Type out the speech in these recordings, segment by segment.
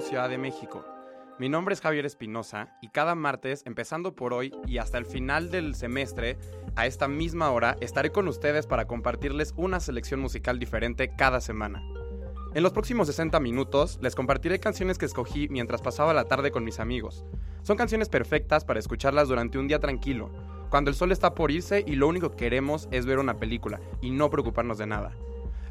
Ciudad de México. Mi nombre es Javier Espinosa y cada martes, empezando por hoy y hasta el final del semestre, a esta misma hora, estaré con ustedes para compartirles una selección musical diferente cada semana. En los próximos 60 minutos les compartiré canciones que escogí mientras pasaba la tarde con mis amigos. Son canciones perfectas para escucharlas durante un día tranquilo, cuando el sol está por irse y lo único que queremos es ver una película y no preocuparnos de nada.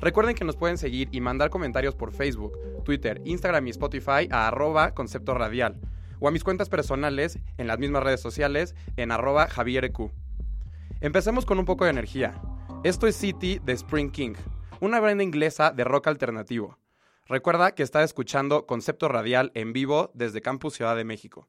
Recuerden que nos pueden seguir y mandar comentarios por Facebook, Twitter, Instagram y Spotify a arroba concepto radial o a mis cuentas personales en las mismas redes sociales en arroba javierq. Empecemos con un poco de energía. Esto es City de Spring King, una banda inglesa de rock alternativo. Recuerda que está escuchando Concepto Radial en vivo desde Campus Ciudad de México.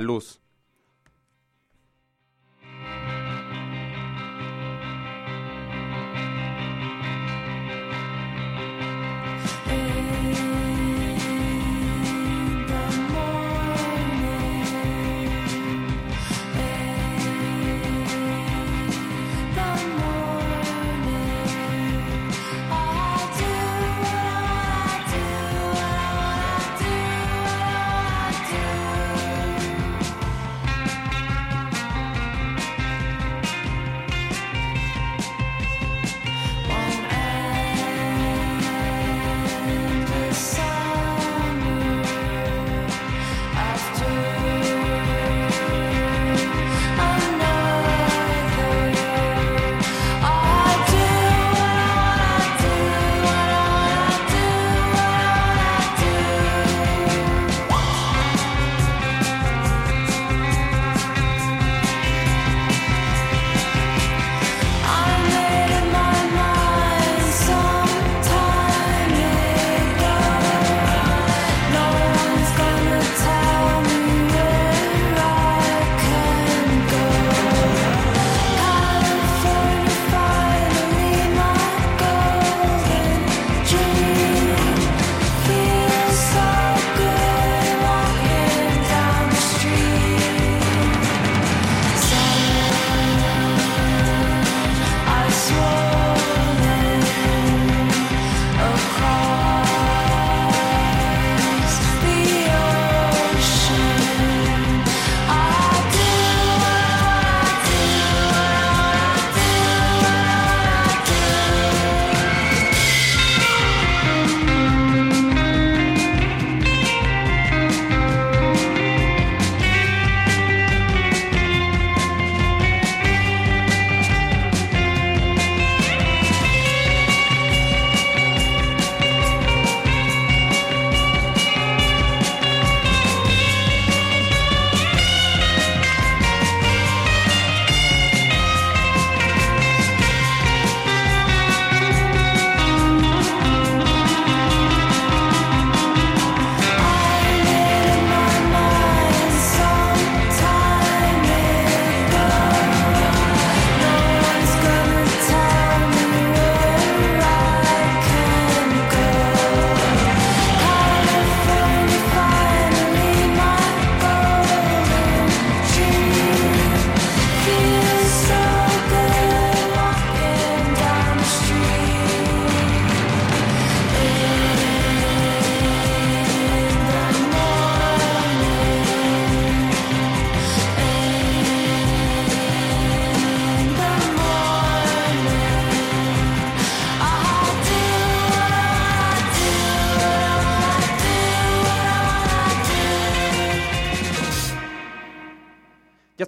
luz.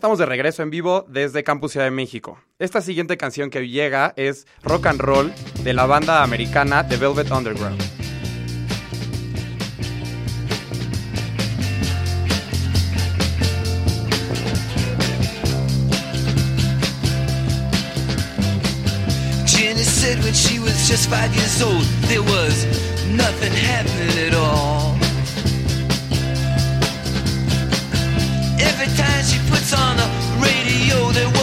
estamos de regreso en vivo desde Campus Ciudad de México. Esta siguiente canción que llega es Rock and Roll de la banda americana The Velvet Underground. Every time she puts on the radio, they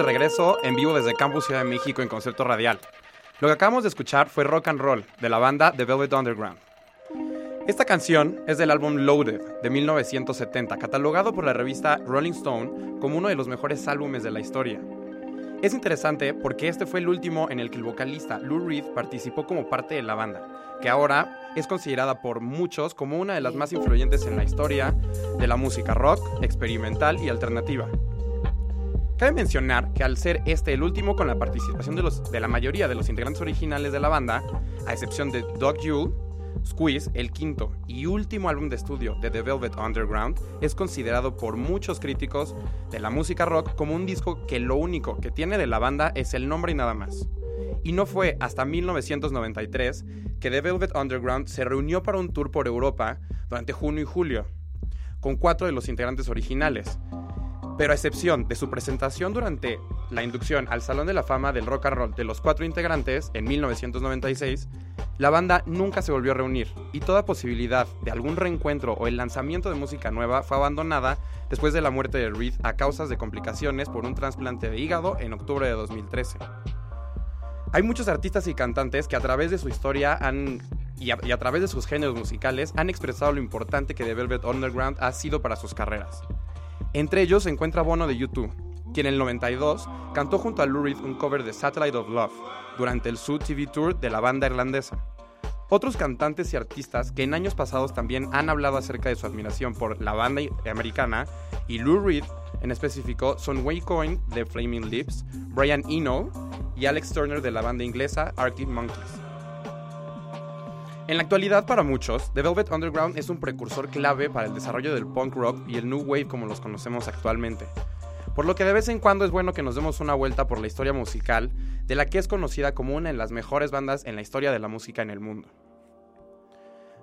de regreso en vivo desde Campus Ciudad de México en concierto radial. Lo que acabamos de escuchar fue Rock and Roll de la banda The Velvet Underground. Esta canción es del álbum Loaded de 1970, catalogado por la revista Rolling Stone como uno de los mejores álbumes de la historia. Es interesante porque este fue el último en el que el vocalista Lou Reed participó como parte de la banda, que ahora es considerada por muchos como una de las más influyentes en la historia de la música rock, experimental y alternativa. Cabe mencionar que al ser este el último con la participación de, la mayoría de los integrantes originales de la banda, a excepción de Doug Yule, Squeeze, el quinto y último álbum de estudio de The Velvet Underground, es considerado por muchos críticos de la música rock como un disco que lo único que tiene de la banda es el nombre y nada más. Y no fue hasta 1993 que The Velvet Underground se reunió para un tour por Europa durante junio y julio, con cuatro de los integrantes originales, pero a excepción de su presentación durante la inducción al Salón de la Fama del Rock and Roll de los cuatro integrantes en 1996, la banda nunca se volvió a reunir y toda posibilidad de algún reencuentro o el lanzamiento de música nueva fue abandonada después de la muerte de Reed a causas de complicaciones por un trasplante de hígado en octubre de 2013. Hay muchos artistas y cantantes que a través de su historia han y a, y a través de sus géneros musicales han expresado lo importante que The Velvet Underground ha sido para sus carreras. Entre ellos se encuentra Bono de YouTube, quien en el 92 cantó junto a Lou Reed un cover de Satellite of Love durante el Zoo TV Tour de la banda irlandesa. Otros cantantes y artistas que en años pasados también han hablado acerca de su admiración por la banda americana y Lou Reed en específico son Wayne Coyne de Flaming Lips, Brian Eno y Alex Turner de la banda inglesa Arctic Monkeys. En la actualidad, para muchos, The Velvet Underground es un precursor clave para el desarrollo del punk rock y el new wave como los conocemos actualmente. Por lo que de vez en cuando es bueno que nos demos una vuelta por la historia musical de la que es conocida como una de las mejores bandas en la historia de la música en el mundo.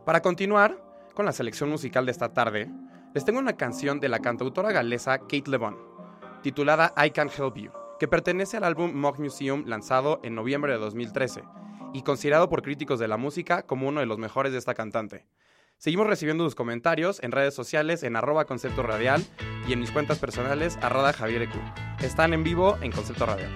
Para continuar con la selección musical de esta tarde, les tengo una canción de la cantautora galesa Kate LeBon, titulada I Can't Help You, que pertenece al álbum Mock Museum lanzado en noviembre de 2013 y considerado por críticos de la música como uno de los mejores de esta cantante. Seguimos recibiendo sus comentarios en redes sociales en arroba concepto radial y en mis cuentas personales arroba Javier EQ. Están en vivo en Concepto Radial.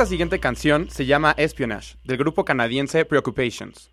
Esta siguiente canción se llama Espionage, del grupo canadiense Preoccupations.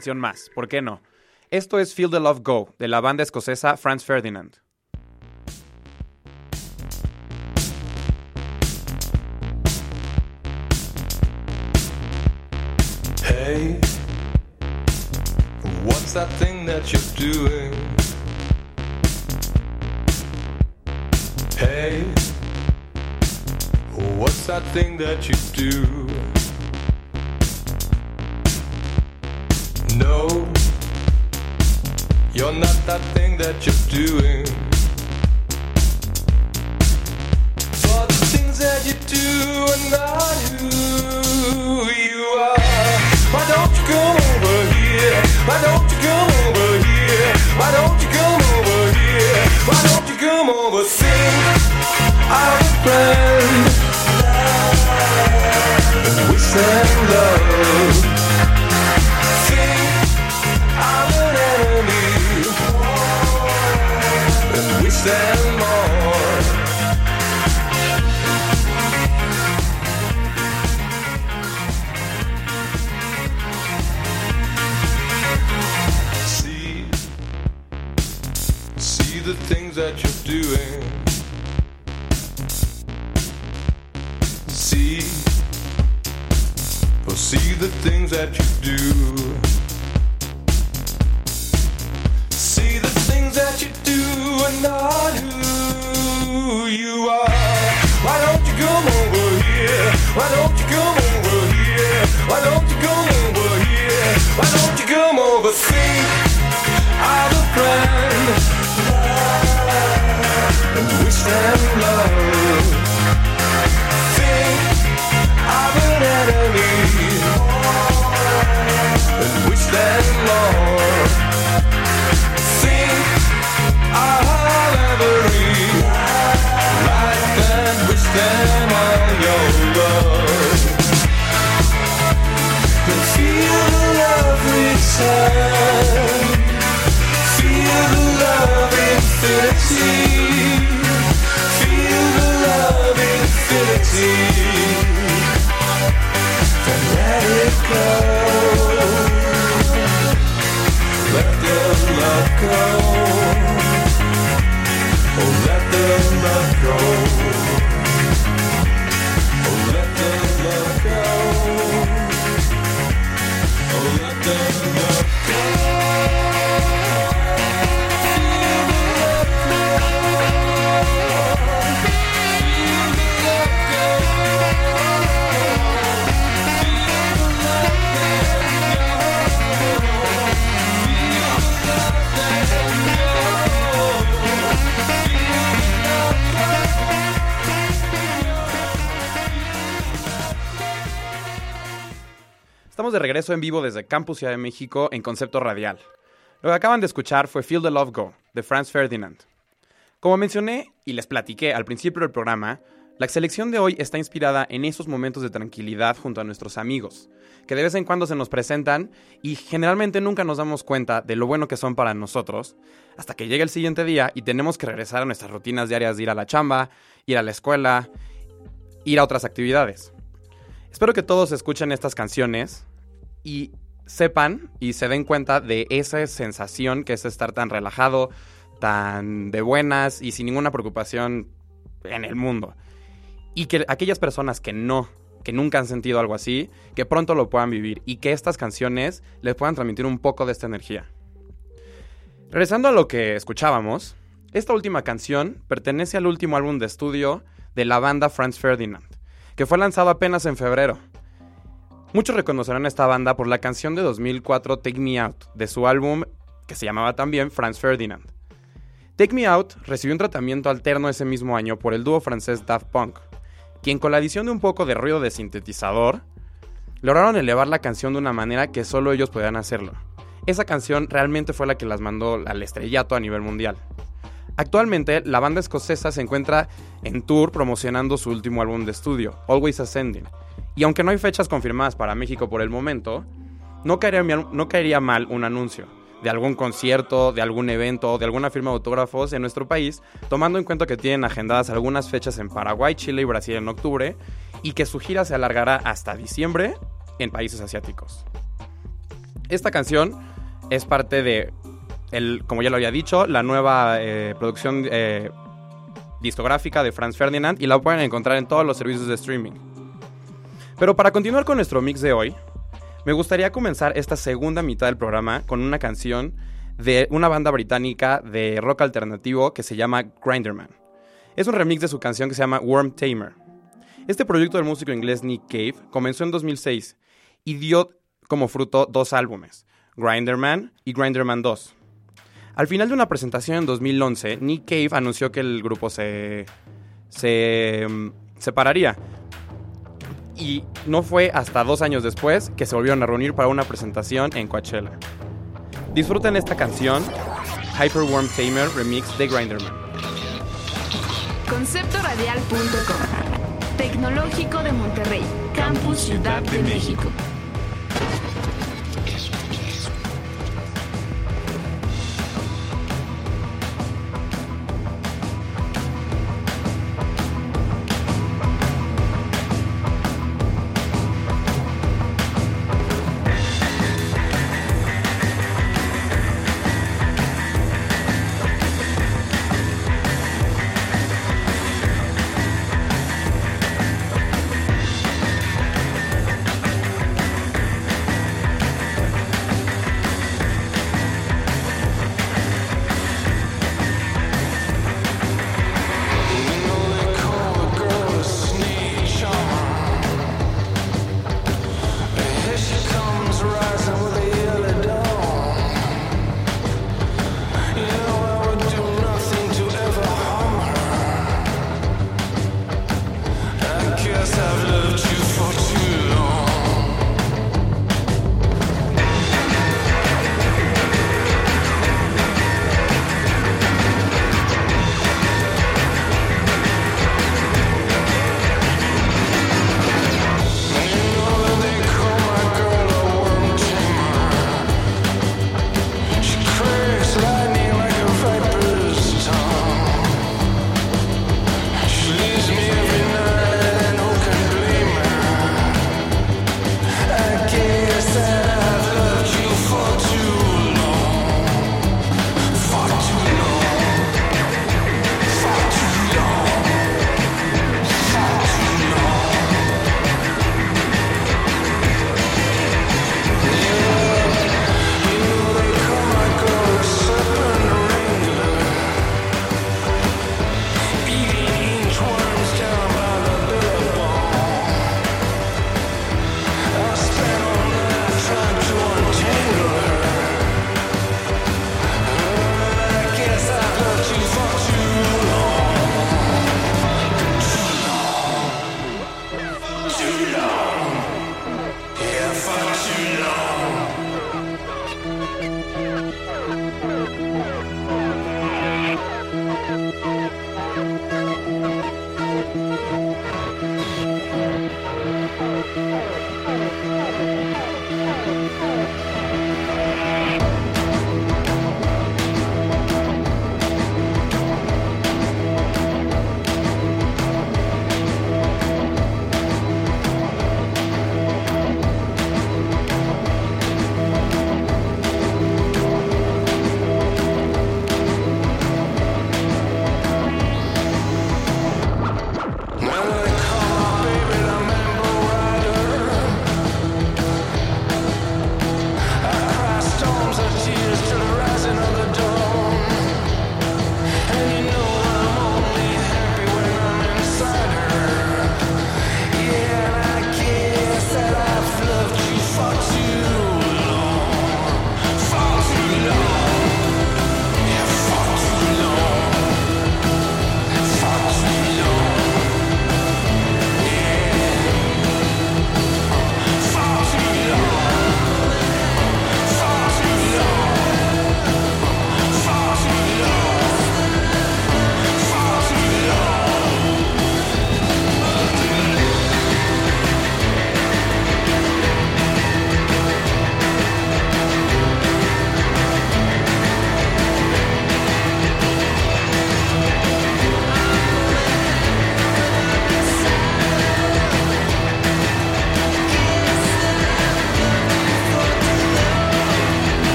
Canción más, ¿por qué no? Esto es Feel the Love Go, de la banda escocesa Franz Ferdinand. Hey, what's that thing that you're doing? Hey, that thing that you do. Not that thing that you're doing. For the things that you do are not who you are. Why don't you come over here? Why don't you come over here? Why don't you come over here? Why don't you come over? I'm a friend. We send love. De regreso en vivo desde Campus Ciudad de México en concepto radial. Lo que acaban de escuchar fue Feel the Love Go, de Franz Ferdinand. Como mencioné y les platiqué al principio del programa, la selección de hoy está inspirada en esos momentos de tranquilidad junto a nuestros amigos, que de vez en cuando se nos presentan y generalmente nunca nos damos cuenta de lo bueno que son para nosotros, hasta que llega el siguiente día y tenemos que regresar a nuestras rutinas diarias de ir a la chamba, ir a la escuela, ir a otras actividades. Espero que todos escuchen estas canciones y sepan y se den cuenta de esa sensación que es estar tan relajado, tan de buenas y sin ninguna preocupación en el mundo. Y que aquellas personas que no, que nunca han sentido algo así, que pronto lo puedan vivir y que estas canciones les puedan transmitir un poco de esta energía. Regresando a lo que escuchábamos, esta última canción pertenece al último álbum de estudio de la banda Franz Ferdinand, que fue lanzado apenas en febrero. Muchos reconocerán a esta banda por la canción de 2004 Take Me Out, de su álbum que se llamaba también Franz Ferdinand. Take Me Out recibió un tratamiento alterno ese mismo año por el dúo francés Daft Punk, quien con la adición de un poco de ruido de sintetizador, lograron elevar la canción de una manera que solo ellos podían hacerlo. Esa canción realmente fue la que las mandó al estrellato a nivel mundial. Actualmente, la banda escocesa se encuentra en tour promocionando su último álbum de estudio, Always Ascending, y aunque no hay fechas confirmadas para México por el momento, no caería, no caería mal un anuncio de algún concierto, de algún evento, de alguna firma de autógrafos en nuestro país, tomando en cuenta que tienen agendadas algunas fechas en Paraguay, Chile y Brasil en octubre, y que su gira se alargará hasta diciembre en países asiáticos. Esta canción es parte de, el, como ya lo había dicho, la nueva eh, producción eh, discográfica de Franz Ferdinand y la pueden encontrar en todos los servicios de streaming. Pero para continuar con nuestro mix de hoy, me gustaría comenzar esta segunda mitad del programa con una canción de una banda británica de rock alternativo que se llama Grinderman. Es un remix de su canción que se llama Worm Tamer. Este proyecto del músico inglés Nick Cave comenzó en 2006 y dio como fruto dos álbumes, Grinderman y Grinderman 2. Al final de una presentación en 2011, Nick Cave anunció que el grupo se, se mm, separaría. Y no fue hasta dos años después que se volvieron a reunir para una presentación en Coachella. Disfruten esta canción, Hyperworm Tamer Remix de Grinderman. Conceptoradial.com Tecnológico de Monterrey, Campus Ciudad de México.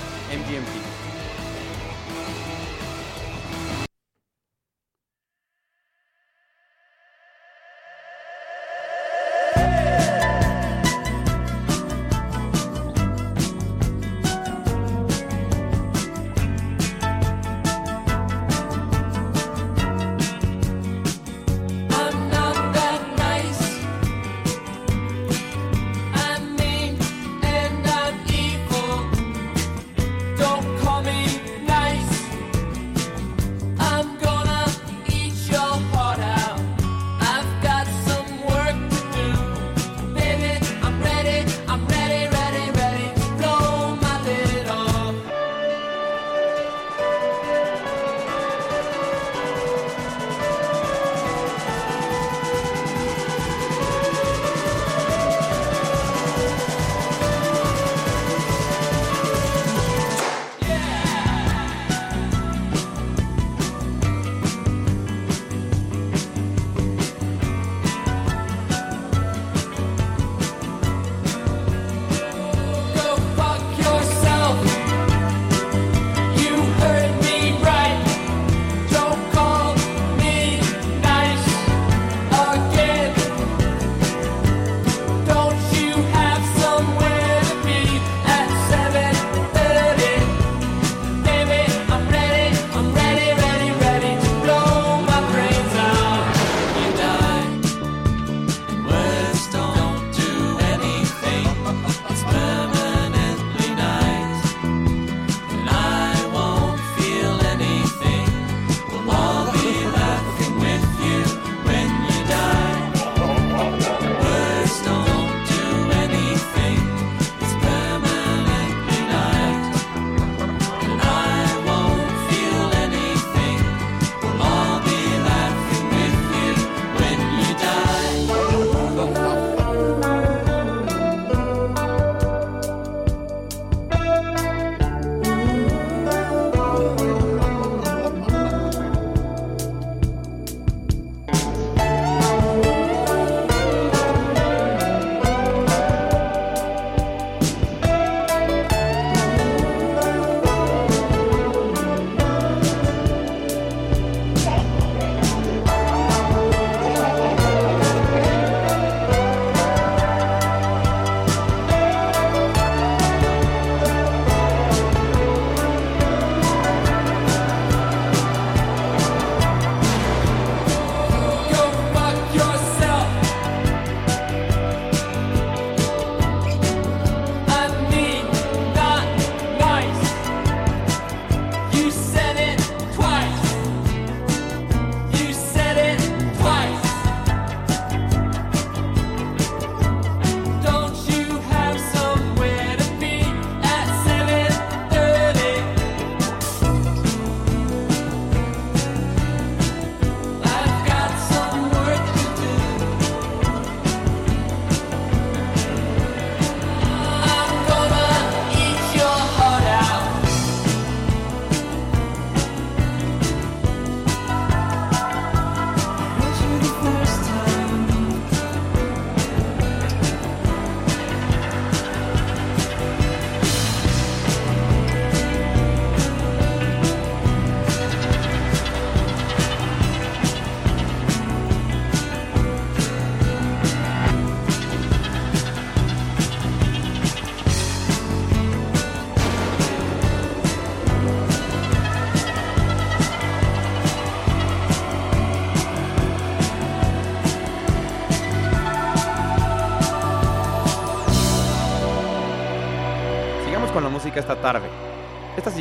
of MGMT.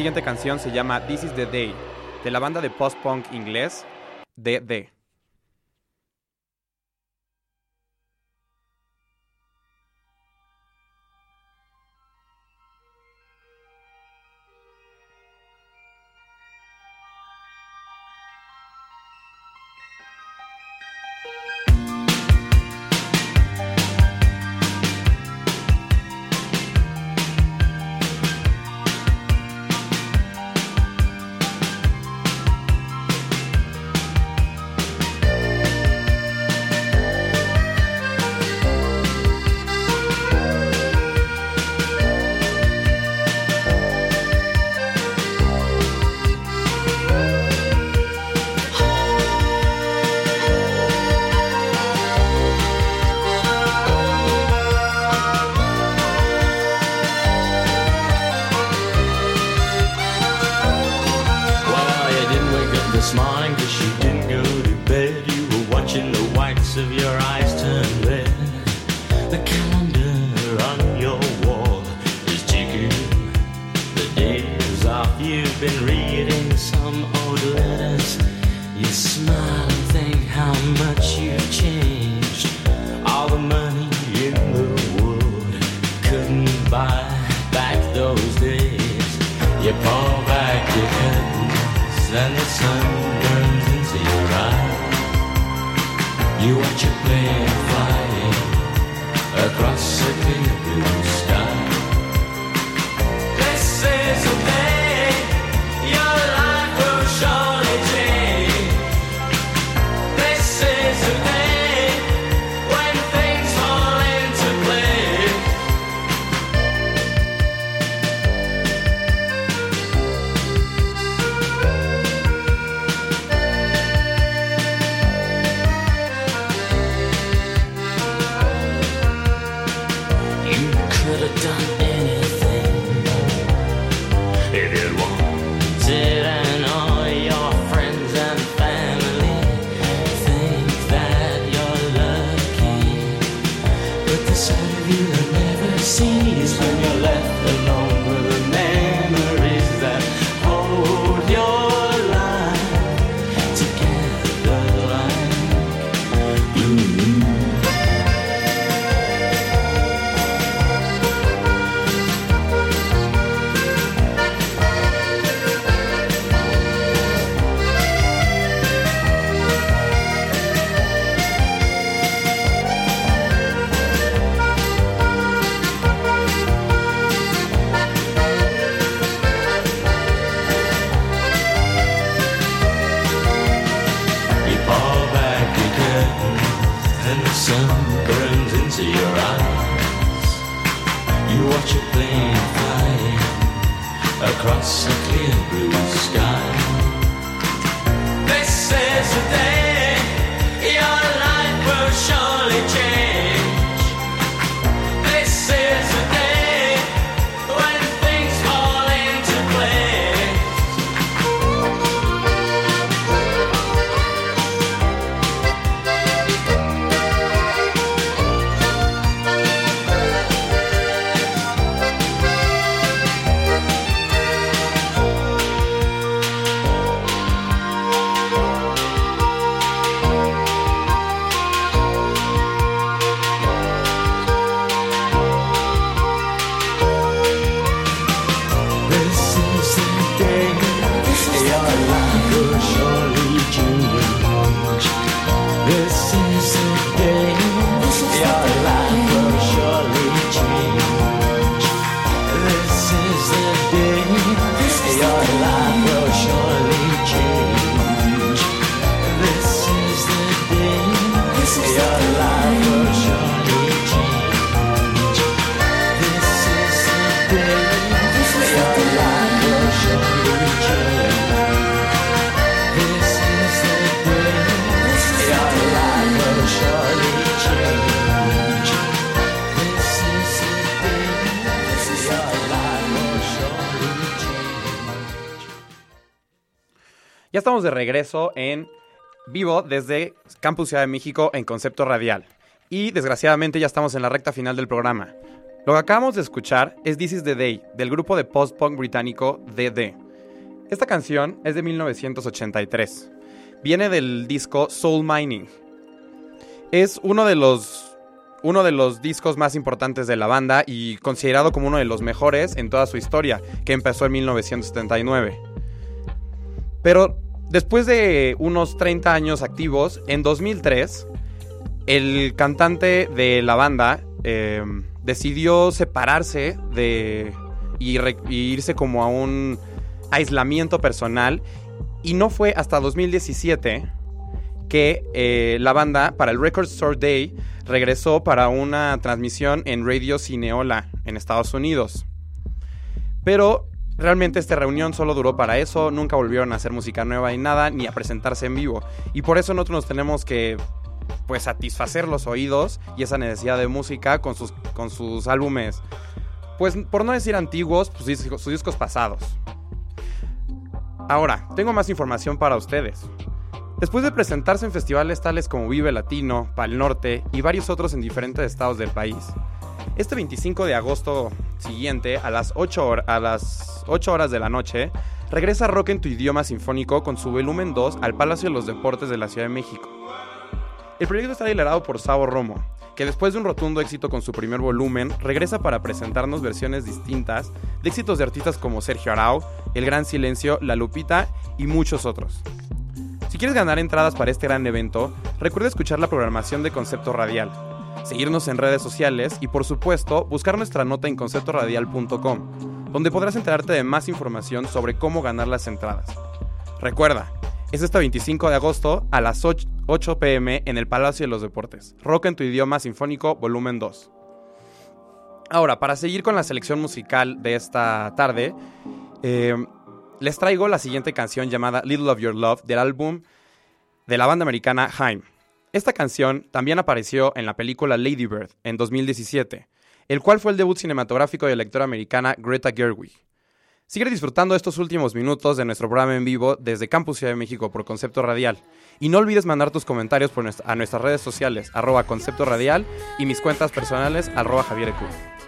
siguiente canción se llama This is the Day, de la banda de post-punk inglés DD. smiling cause she didn't go to bed. You were watching the whites of your eyes. Ya estamos de regreso en vivo desde Campus Ciudad de México en Concepto Radial. Y desgraciadamente ya estamos en la recta final del programa. Lo que acabamos de escuchar es This is the Day, del grupo de post-punk británico DD. Esta canción es de 1983. Viene del disco Soul Mining. Es uno de los uno de los discos más importantes de la banda y considerado como uno de los mejores en toda su historia, que empezó en 1979. Pero después de unos 30 años activos, en 2003, el cantante de la banda eh, decidió separarse de y, irse como a un aislamiento personal y no fue hasta 2017 que eh, la banda para el Record Store Day regresó para una transmisión en Radio Cineola en Estados Unidos. Pero realmente esta reunión solo duró para eso, nunca volvieron a hacer música nueva y nada, ni a presentarse en vivo. Y por eso nosotros nos tenemos que pues satisfacer los oídos y esa necesidad de música con sus, con sus álbumes, pues por no decir antiguos, pues sus discos pasados. Ahora, tengo más información para ustedes. Después de presentarse en festivales tales como Vive Latino, Pal Norte y varios otros en diferentes estados del país, este 25 de agosto siguiente, a las 8, hor- a las 8 horas de la noche, regresa Rock en tu idioma sinfónico con su volumen 2 al Palacio de los Deportes de la Ciudad de México. El proyecto está liderado por Sabo Romo, que después de un rotundo éxito con su primer volumen, regresa para presentarnos versiones distintas de éxitos de artistas como Sergio Arau, El Gran Silencio, La Lupita y muchos otros. Quieres ganar entradas para este gran evento, recuerda escuchar la programación de Concepto Radial, seguirnos en redes sociales y por supuesto buscar nuestra nota en conceptoradial.com, donde podrás enterarte de más información sobre cómo ganar las entradas. Recuerda, es este 25 de agosto a las 8, 8 pm en el Palacio de los Deportes. Rock en tu idioma sinfónico, volumen 2. Ahora, para seguir con la selección musical de esta tarde, eh, les traigo la siguiente canción llamada Little of Your Love del álbum de la banda americana Haim. Esta canción también apareció en la película Lady Bird en 2017, el cual fue el debut cinematográfico de la lectora americana Greta Gerwig. Sigue disfrutando estos últimos minutos de nuestro programa en vivo desde Campus Ciudad de México por Concepto Radial. Y no olvides mandar tus comentarios a nuestras redes sociales, arroba Concepto Radial, y mis cuentas personales, arroba Javier Ecu.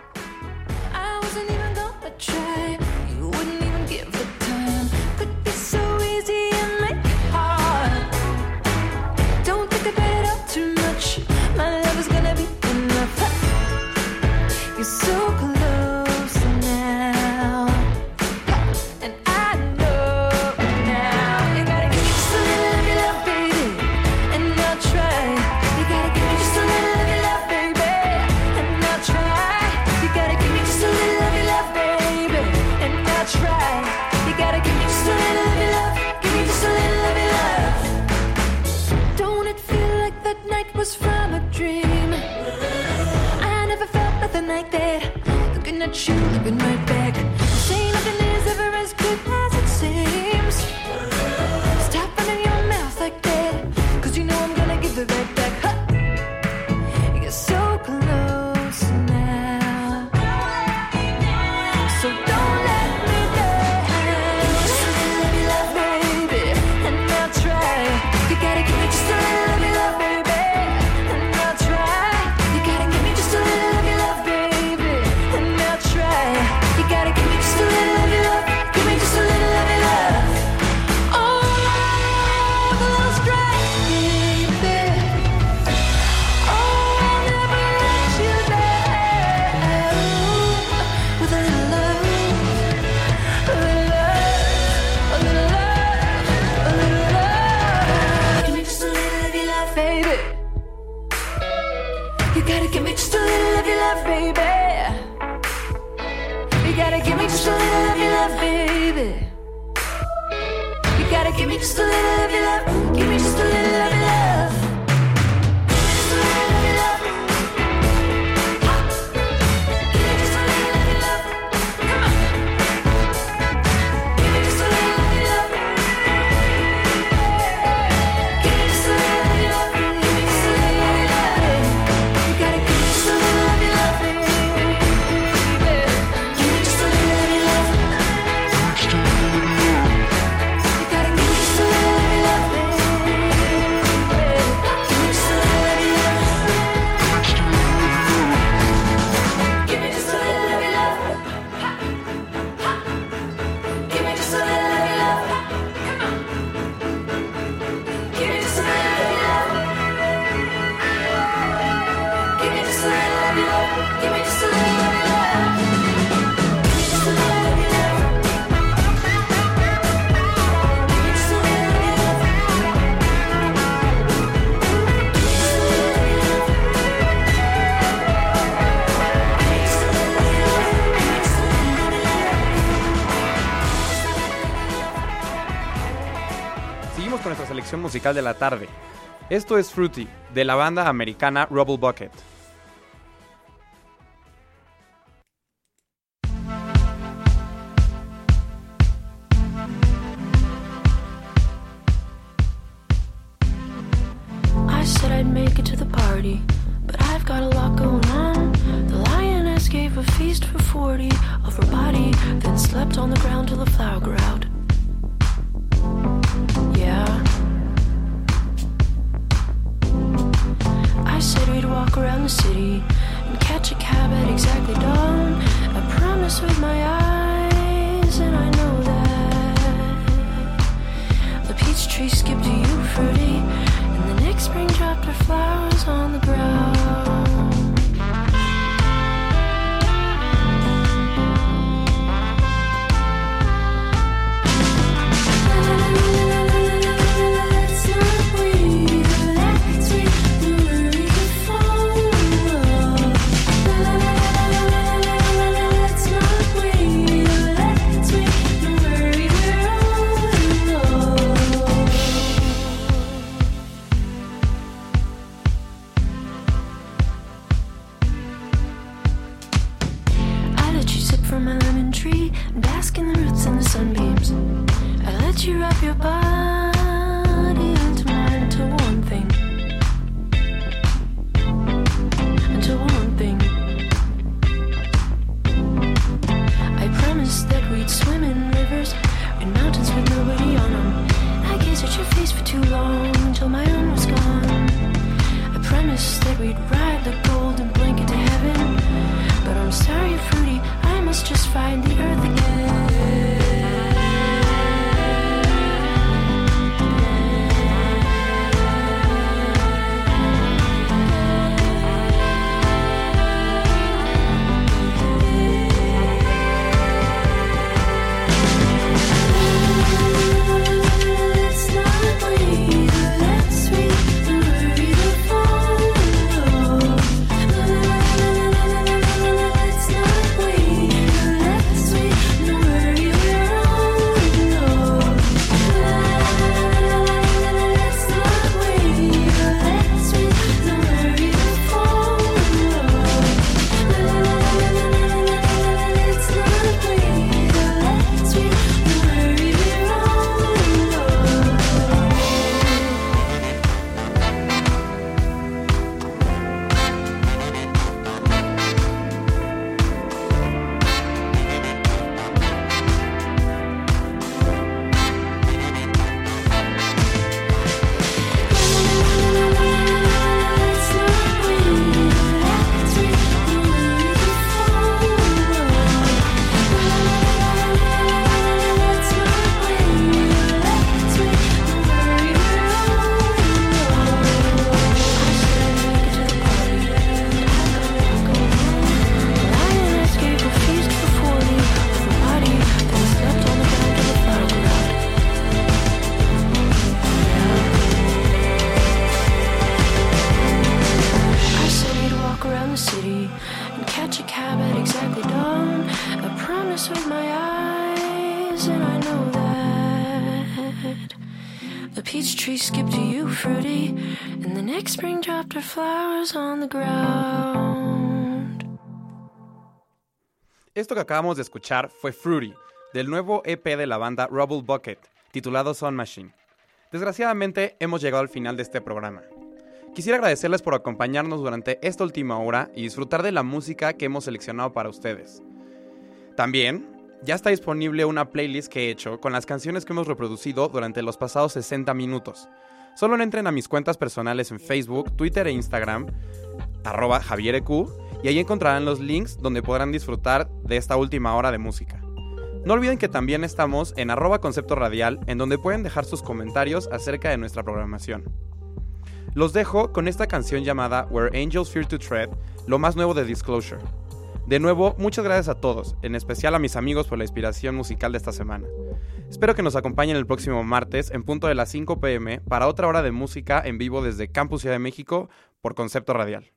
Musical de la tarde. Esto es Fruity, de la banda americana Rubble Bucket. I said I'd make it to the party, but I've got a lot going on. The lioness gave a feast for 40 of her body, then slept on the ground till the flower grew out. Yeah. Said we'd walk around the city and catch a cab at exactly dawn. I promise with my eyes, and I know that the peach tree skipped to you. And the next spring dropped her flowers on the ground. Tree bask in the roots and the sunbeams. I let you wrap your body Esto que acabamos de escuchar fue Fruity, del nuevo EP de la banda Rubble Bucket, titulado Sun Machine. Desgraciadamente hemos llegado al final de este programa. Quisiera agradecerles por acompañarnos durante esta última hora y disfrutar de la música que hemos seleccionado para ustedes. También, ya está disponible una playlist que he hecho con las canciones que hemos reproducido durante los pasados 60 minutos. Solo entren a mis cuentas personales en Facebook, Twitter e Instagram, arroba javiereq, y ahí encontrarán los links donde podrán disfrutar de esta última hora de música. No olviden que también estamos en arroba concepto radial, en donde pueden dejar sus comentarios acerca de nuestra programación. Los dejo con esta canción llamada Where Angels Fear to Tread, lo más nuevo de Disclosure. De nuevo, muchas gracias a todos, en especial a mis amigos por la inspiración musical de esta semana. Espero que nos acompañen el próximo martes en punto de las 5 pm para otra hora de música en vivo desde Campus Ciudad de México por Concepto Radial.